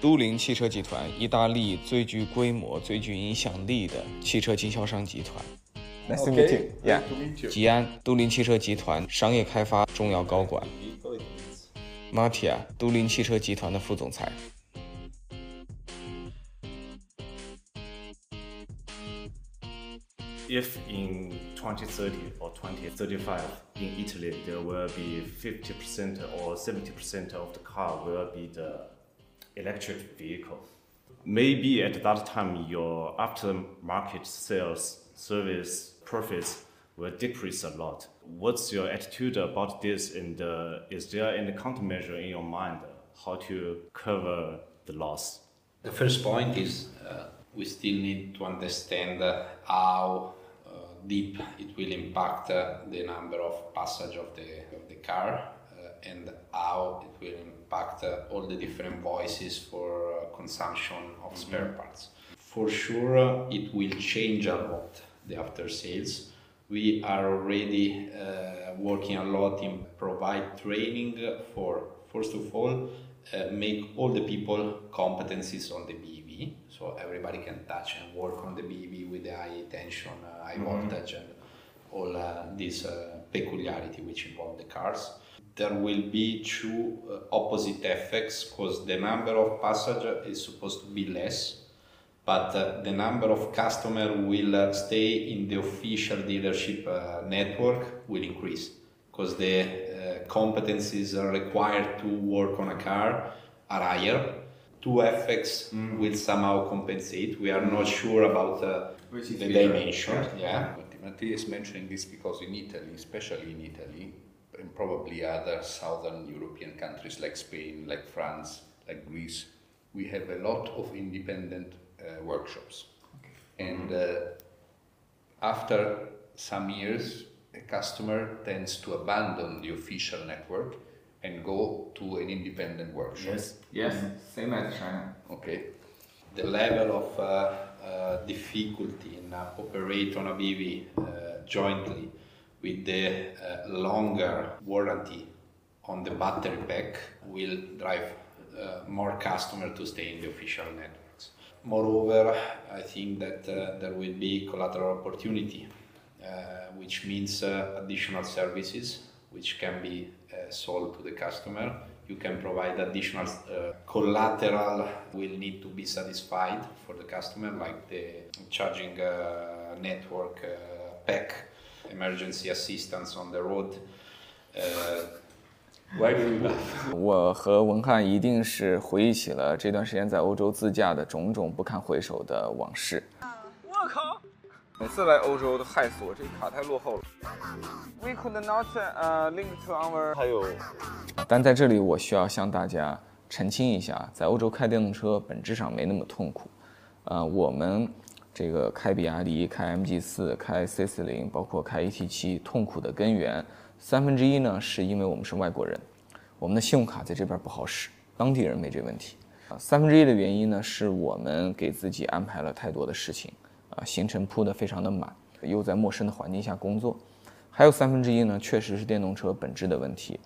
都灵汽车集团，意大利最具规模、最具影响力的汽车经销商集团。Nice to meet you. Yeah. 吉安，都灵汽车集团商业开发重要高管。Mattia，都灵汽车集团的副总裁。If in 2030 or 2035 in Italy there will be 50% or 70% of the car will be the electric vehicle. Maybe at that time your aftermarket sales, service, profits will decrease a lot. What's your attitude about this and uh, is there any countermeasure in your mind how to cover the loss? The first point is uh, we still need to understand uh, how uh, deep it will impact uh, the number of passage of the, of the car and how it will impact all the different voices for consumption of mm-hmm. spare parts. For sure, it will change a lot the after sales. We are already uh, working a lot in provide training for first of all uh, make all the people competencies on the BEV, so everybody can touch and work on the BEV with the high tension, uh, high mm-hmm. voltage, and all uh, uh, peculiarity which involve the cars. There will be two uh, opposite effects because the number of passengers is supposed to be less but uh, the number of customers will uh, stay in the official dealership uh, network will increase because the uh, competencies required to work on a car are higher. Two effects mm. will somehow compensate. We are not sure about uh, the dimension. Yeah. yeah. Mattia is mentioning this because in Italy, especially in Italy, and probably other southern European countries like Spain, like France, like Greece, we have a lot of independent uh, workshops. Okay. And uh, after some years, a customer tends to abandon the official network and go to an independent workshop. Yes, yes, same as China. Okay. The level of uh, uh, difficulty in uh, operate on a BEV uh, jointly with the longer warranty on the battery pack will drive more customer to stay in the official networks. Moreover, I think that uh, there will be collateral opportunity, uh, which means uh, additional services which can be uh, sold to the customer. You can provide additional uh, collateral will need to be satisfied for the customer, like the charging uh, network pack, emergency assistance on the road. 我和文翰一定是回忆起了这段时间在欧洲自驾的种种不堪回首的往事。我靠！每次来欧洲都害死我，这卡太落后了。We could not uh link to our。还有，但在这里我需要向大家澄清一下，在欧洲开电动车本质上没那么痛苦。呃，我们这个开比亚迪、开 MG 四、开 C 四零，包括开 ET 七，痛苦的根源。三分之一呢，是因为我们是外国人，我们的信用卡在这边不好使，当地人没这问题。啊，三分之一的原因呢，是我们给自己安排了太多的事情，啊，行程铺得非常的满，又在陌生的环境下工作。还有三分之一呢，确实是电动车本质的问题，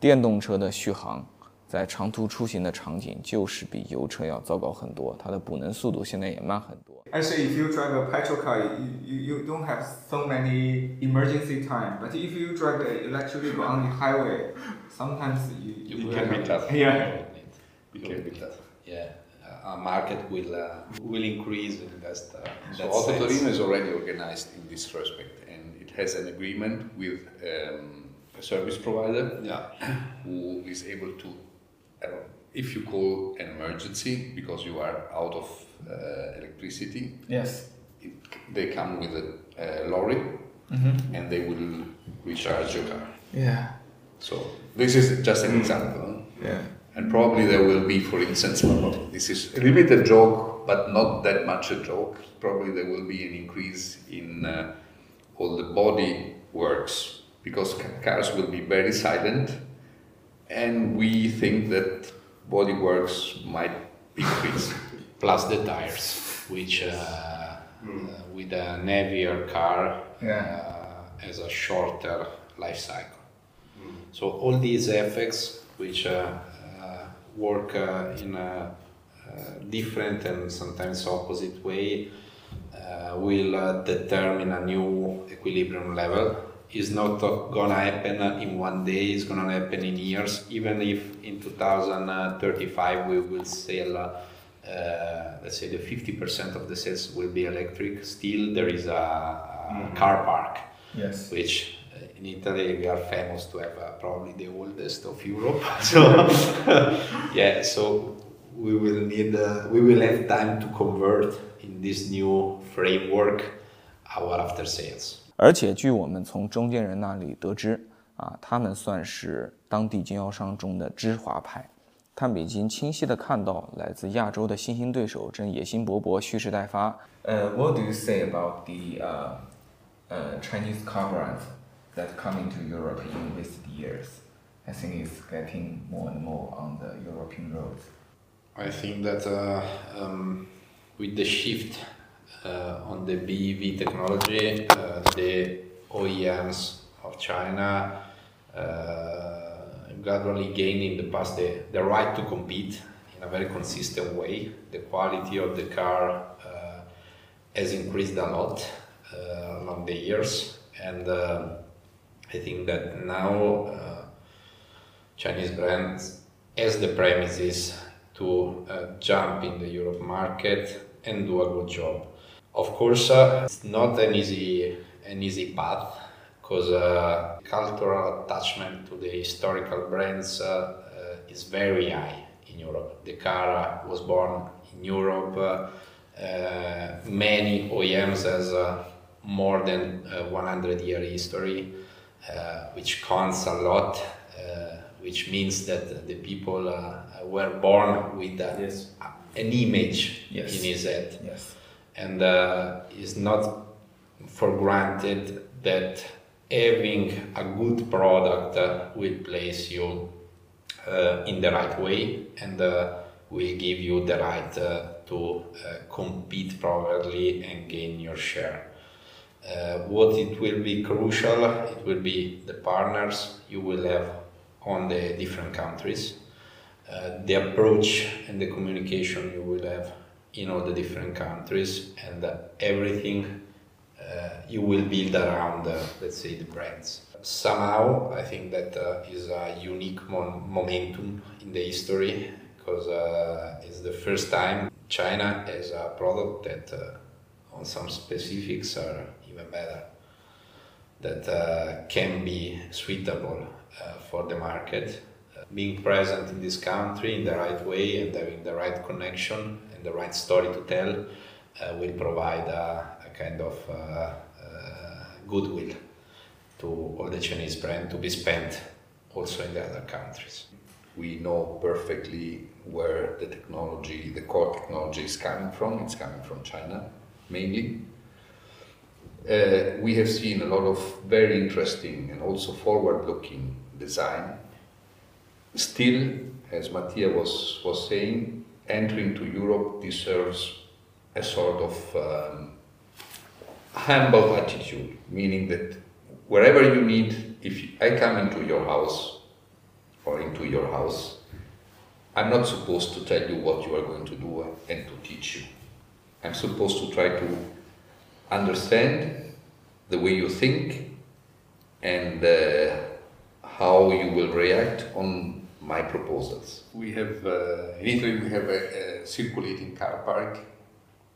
电动车的续航。在长途出行的场景，就是比油车要糟糕很多，它的补能速度现在也慢很多。Actually, if you drive a petrol car, you you you don't have so many emergency time. But if you drive an electric vehicle on the highway, sometimes you you, can be tough. Yeah, you can be tough. Yeah. Our market will uh, will increase in that. Uh, so Auto Torino is already organized in this respect, and it has an agreement with um, a service provider yeah. who is able to if you call an emergency because you are out of uh, electricity, yes, it, they come with a, a lorry mm-hmm. and they will recharge your car. Yeah. So this is just an example. Yeah. And probably there will be, for instance, this is a little bit a joke, but not that much a joke. Probably there will be an increase in uh, all the body works because cars will be very silent and we think that bodyworks might increase. Plus the tires, which uh, mm. uh, with a heavier car yeah. uh, has a shorter life cycle. Mm. So all these effects, which uh, uh, work uh, in a different and sometimes opposite way uh, will uh, determine a new equilibrium level. It's not gonna happen in one day, it's gonna happen in years. Even if in 2035 we will sell, uh, let's say, the 50% of the sales will be electric, still there is a, a mm-hmm. car park. Yes. Which in Italy we are famous to have uh, probably the oldest of Europe. So yeah, so we will need uh, we will have time to convert in this new framework our after sales. 而且据我们从中间人那里得知，啊，他们算是当地经销商中的知华派，他们已经清晰的看到来自亚洲的新兴对手正野心勃勃、蓄势待发。呃，What do you say about the uh, uh, Chinese car brands that coming to Europe in recent years? I think it's getting more and more on the European roads. I think that uh, um, with the shift uh, on the BEV technology, uh, the OEMs of China uh, gradually gained in the past the, the right to compete in a very consistent way. The quality of the car uh, has increased a lot uh, along the years, and I think that now Chinese brands, as the premises to uh, jump in the Europe market and do a good job. Of course, uh, it's not an easy an easy path because uh, cultural attachment to the historical brands uh, uh, is very high in Europe. The car was born in Europe. Uh, many OEMs has more than 100 year history, which counts a lot which means that the people uh, were born with uh, yes. an image yes. in his head. Yes. And uh, it's not for granted that having a good product uh, will place you uh, in the right way and uh, will give you the right to compete properly and gain your share. what it will be crucial, it will be the partners you will have on the different countries, uh, the approach and the communication you will have in all the different countries, and uh, everything uh, you will build around, uh, let's say, the brands. Somehow, I think that uh, is a unique mon- momentum in the history because uh, it's the first time China has a product that, on some specifics, are even better that can be suitable uh, for the market. Uh, being present in this country in the right way and having the right connection the right story to tell uh, will provide a, a kind of goodwill to all the Chinese brand to be spent also in the other countries. We know perfectly where the technology, the core technology is coming from. It's coming from China mainly. Uh, we have seen a lot of very interesting and also forward looking design. Still, as Mattia was, was saying, entering to Europe deserves a sort of um, humble attitude, meaning that wherever you need, if I come into your house or into your house, I'm not supposed to tell you what you are going to do and to teach you. I'm supposed to try to understand the way you think and uh, how you will react on my proposals. We have, uh, in Italy, we have a, a, circulating car park,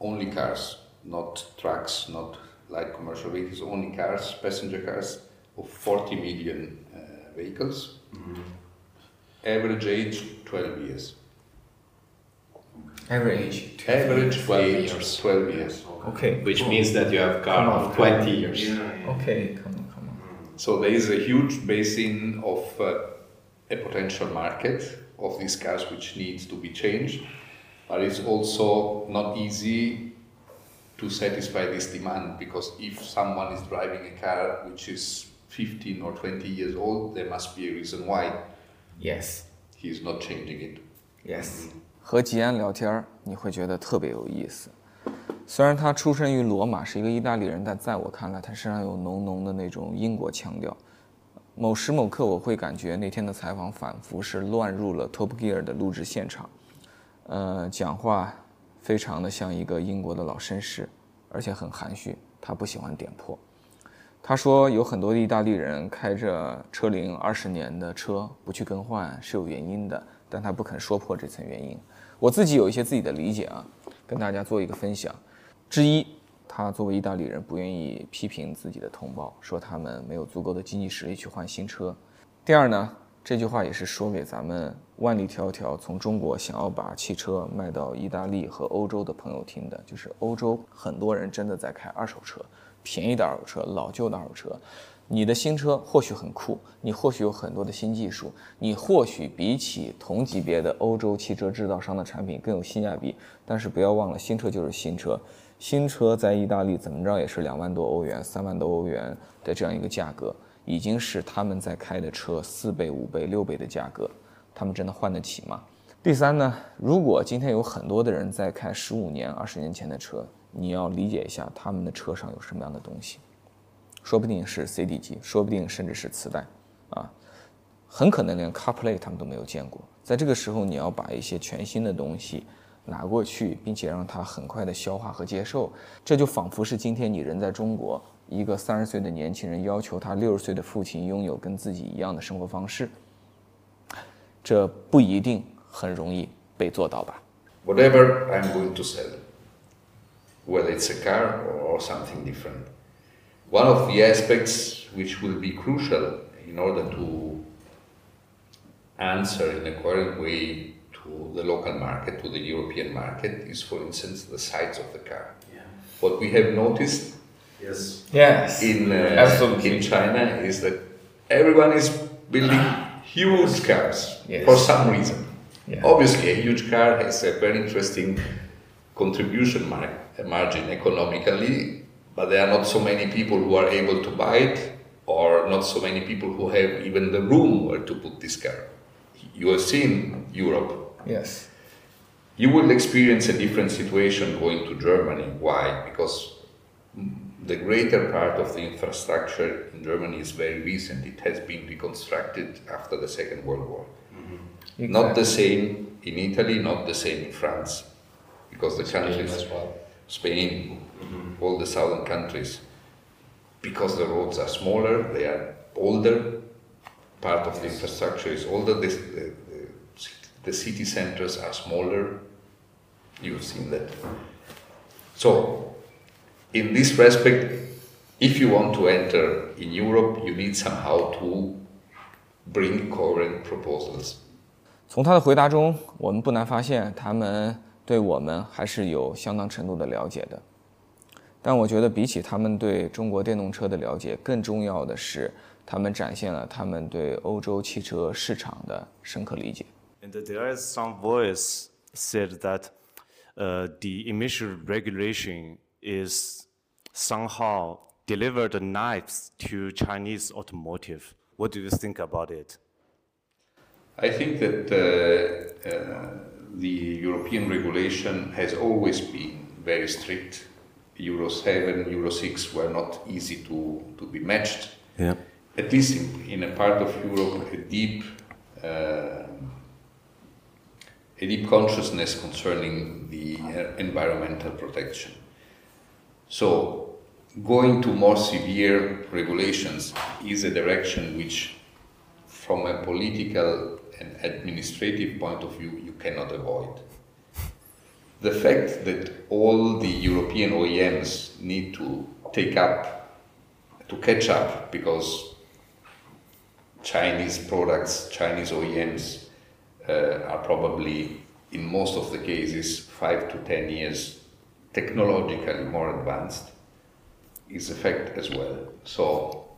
only cars, not trucks, not light commercial vehicles, only cars, passenger cars of 40 million uh, vehicles. Mm-hmm. Average age 12 years. Average. Average 12 age years. 12 years. Okay. Which cool. means that you have car of 20 years. Yeah. Okay. Come on, come on. So there is a huge basin of uh, a potential market of these cars which needs to be changed, but it's also not easy to satisfy this demand because if someone is driving a car which is 15 or 20 years old, there must be a reason why. Yes. He is not changing it. Yes. 和吉安聊天，你会觉得特别有意思。虽然他出生于罗马，是一个意大利人，但在我看来，他身上有浓浓的那种英国腔调。 某时某刻，我会感觉那天的采访仿佛是乱入了《Top Gear》的录制现场。呃，讲话非常的像一个英国的老绅士，而且很含蓄，他不喜欢点破。他说有很多意大利人开着车龄二十年的车不去更换是有原因的，但他不肯说破这层原因。我自己有一些自己的理解啊，跟大家做一个分享。之一，他作为意大利人不愿意批评自己的同胞，说他们没有足够的经济实力去换新车。第二呢，这句话也是说给咱们万里迢迢从中国想要把汽车卖到意大利和欧洲的朋友听的，就是欧洲很多人真的在开二手车。便宜的二手车，老旧的二手车，你的新车或许很酷，你或许有很多的新技术，你或许比起同级别的欧洲汽车制造商的产品更有性价比。但是不要忘了，新车就是新车，新车在意大利怎么着也是两万多欧元、三万多欧元的这样一个价格，已经是他们在开的车四倍、五倍、六倍的价格，他们真的换得起吗？第三呢，如果今天有很多的人在开十五年、二十年前的车。你要理解一下他们的车上有什么样的东西，说不定是 CD 机，说不定甚至是磁带，啊，很可能连 CarPlay 他们都没有见过。在这个时候，你要把一些全新的东西 拿过去，并且让它很快的消化和接受，这就仿佛是今天你人在中国，一个三十岁的年轻人要求他六十岁的父亲拥有跟自己一样的生活方式，这不一定很容易被做到吧？Whatever I'm going to sell. whether it's a car or something different. One of the aspects which will be crucial in order to answer in a coherent way to the local market, to the European market, is for instance the size of the car. Yeah. What we have noticed yes. Yes. In, uh, in China is that everyone is building huge cars yes. for some reason. Yeah. Obviously, a huge car has a very interesting contribution mark margin economically, but there are not so many people who are able to buy it, or not so many people who have even the room where to put this car. You have seen Europe. Yes. You will experience a different situation going to Germany. Why? Because the greater part of the infrastructure in Germany is very recent. It has been reconstructed after the Second World War. Mm-hmm. Exactly. Not the same in Italy, not the same in France, because the countries as well. Spain, mm-hmm. all the southern countries, because the roads are smaller, they are older, part of the infrastructure is older, the, the, the city centers are smaller. You've seen that. So, in this respect, if you want to enter in Europe, you need somehow to bring coherent proposals. 从他的回答中，我们不难发现，他们对我们还是有相当程度的了解的，但我觉得比起他们对中国电动车的了解，更重要的是他们展现了他们对欧洲汽车市场的深刻理解。And there is some voice said that, uh, the emission regulation is somehow delivered knives to Chinese automotive. What do you think about it? I think that. Uh, uh, the European regulation has always been very strict. Euro 7, Euro 6 were not easy to, to be matched. Yeah. At least in, in a part of Europe, a deep, uh, a deep consciousness concerning the uh, environmental protection. So, going to more severe regulations is a direction which, from a political and administrative point of view you cannot avoid. The fact that all the European OEMs need to take up, to catch up, because Chinese products, Chinese OEMs are probably, in most of the cases, five to ten years technologically more advanced, is a fact as well. So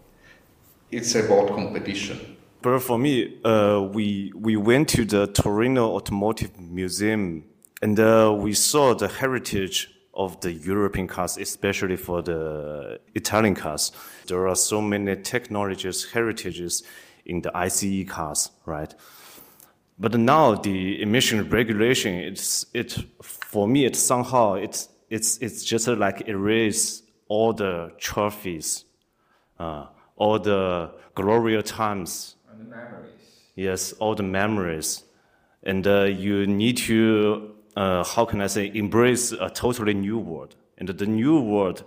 it's about competition but for me, uh, we we went to the Torino Automotive Museum and uh, we saw the heritage of the European cars, especially for the Italian cars. There are so many technologies, heritages in the ICE cars, right? But now the emission regulation, it's it for me, it's somehow it's it's it's just like erase all the trophies, uh, all the glorious times And the memories. Yes, all the memories. And uh, you need to uh, how can I say, embrace a totally new world. And the new world,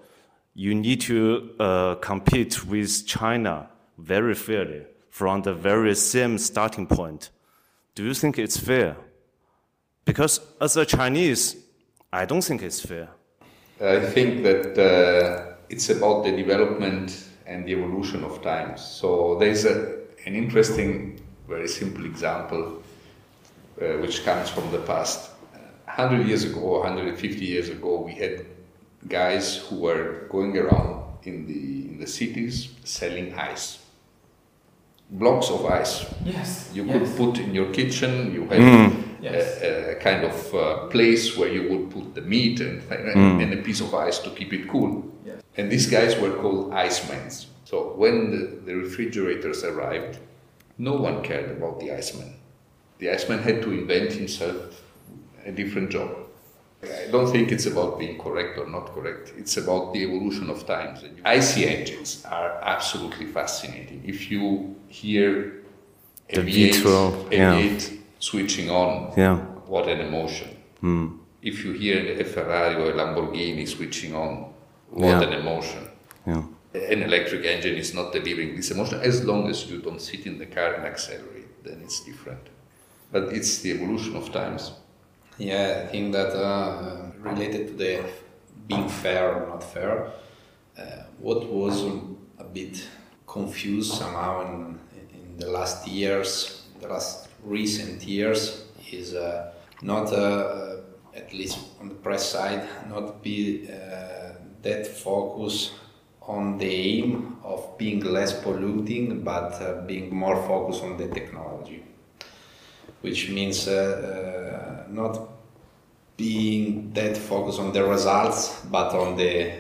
you need to uh, compete with China very fairly from the very same starting point. Do you think it's fair? Because as a Chinese, I don't think it's fair. I think that uh, it's about the development and the evolution of times. So there's a, an interesting, very simple example uh, which comes from the past. 100 years ago, 150 years ago, we had guys who were going around in the, in the cities selling ice. Blocks of ice. Yes. You yes. could put in your kitchen, you had Mm. Yes. a, a kind of uh, place where you would put the meat and, and a piece of ice to keep it cool. Yes. And these guys were called icemen. So when the, the refrigerators arrived, no one cared about the iceman. The iceman had to invent himself a different job. I don't think it's about being correct or not correct. It's about the evolution of times. IC engines are absolutely fascinating. If you hear The V8, V12, yeah. V8 switching on, Yeah. what an emotion. Hmm. If you hear a Ferrari or a Lamborghini switching on, what Yeah. an emotion. Yeah. An electric engine is not delivering this emotion as long as you don't sit in the car and accelerate, then it's different. But it's the evolution of times. Yeah, I think that uh, related to the being fair or not fair, uh, what was a bit confused somehow in, in the last years, the last recent years, is uh, not, uh, at least on the press side, not be uh, that focus on the aim of being less polluting, but uh, being more focused on the technology. Which means not being that focused on the results but on the uh,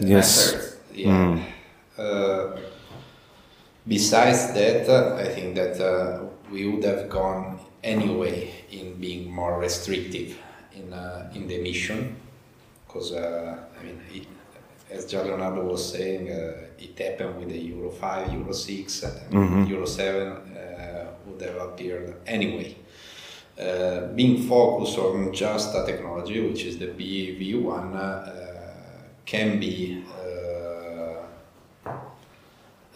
Yes. methods. Yeah. Uh, besides that, uh, I think that uh, we would have gone anyway in being more restrictive in uh, in the mission because uh, I mean, it, as Gian Leonardo was saying, uh, it happened with the Euro five, Euro six, and Euro seven uh, would have appeared anyway. Uh, being focused on just a technology, which is the BAV1, uh, can be uh,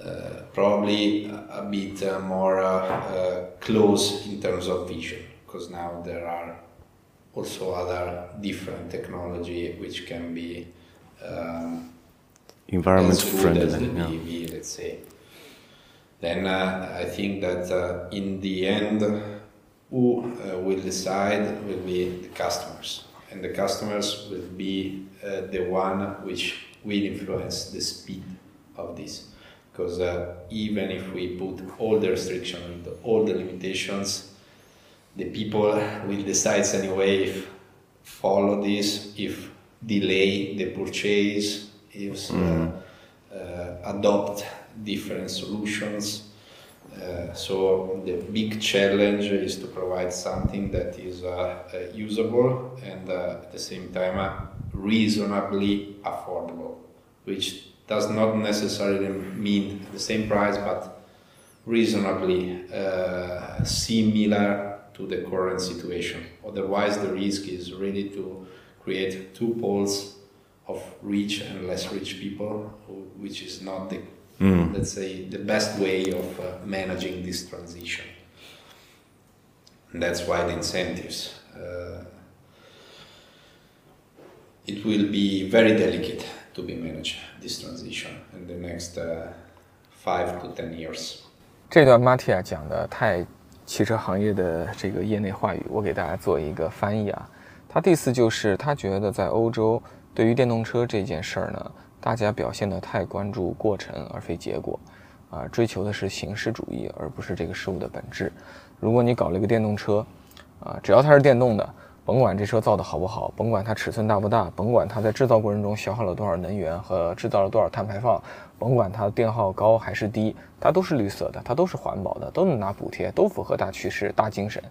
uh, probably a bit uh, more uh, close in terms of vision, because now there are also other different technology which can be um, Environment as friendly. the Yeah. Let's say. Then I think that in the end, who uh, will decide will be the customers, and the customers will be uh, the one which will influence the speed of this. Because uh, even if we put all the restrictions all the limitations, the people will decide anyway if follow this, if delay the purchase, if uh, uh, adopt different solutions. Uh, so the big challenge is to provide something that is uh, uh, usable and uh, at the same time uh, reasonably affordable, which does not necessarily mean the same price, but reasonably similar to the current situation. Otherwise, the risk is really to create two poles of rich and less rich people, which is not the, mm. let's say the best way of uh, managing this transition. And that's why the incentives uh, it will be very delicate to be managed this transition in the next uh, five to ten years. 这段 Mattia 大家表现得太关注过程而非结果，啊，追求的是形式主义而不是这个事物的本质。如果你搞了一个电动车，啊，只要它是电动的，甭管这车造的好不好，甭管它尺寸大不大，甭管它在制造过程中消耗了多少能源和制造了多少碳排放，甭管它电耗高还是低，它都是绿色的，它都是环保的，都能拿补贴，都符合大趋势、大精神。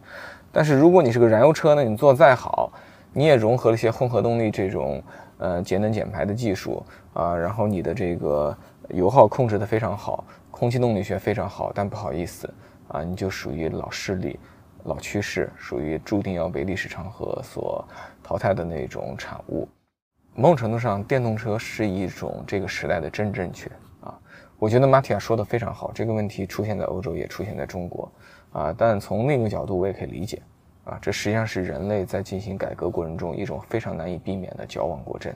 但是如果你是个燃油车呢，你做再好，你也融合了一些混合动力这种呃节能减排的技术啊，然后你的这个油耗控制的非常好，空气动力学非常好，但不好意思啊，你就属于老势力。老趋势，属于注定要被历史长河所淘汰的那种产物。某种程度上，电动车是一种这个时代的真正确啊。我觉得马蒂亚说的非常好，这个问题出现在欧洲，也出现在中国啊。但从另一个角度，我也可以理解啊。这实际上是人类在进行改革过程中一种非常难以避免的矫枉过正。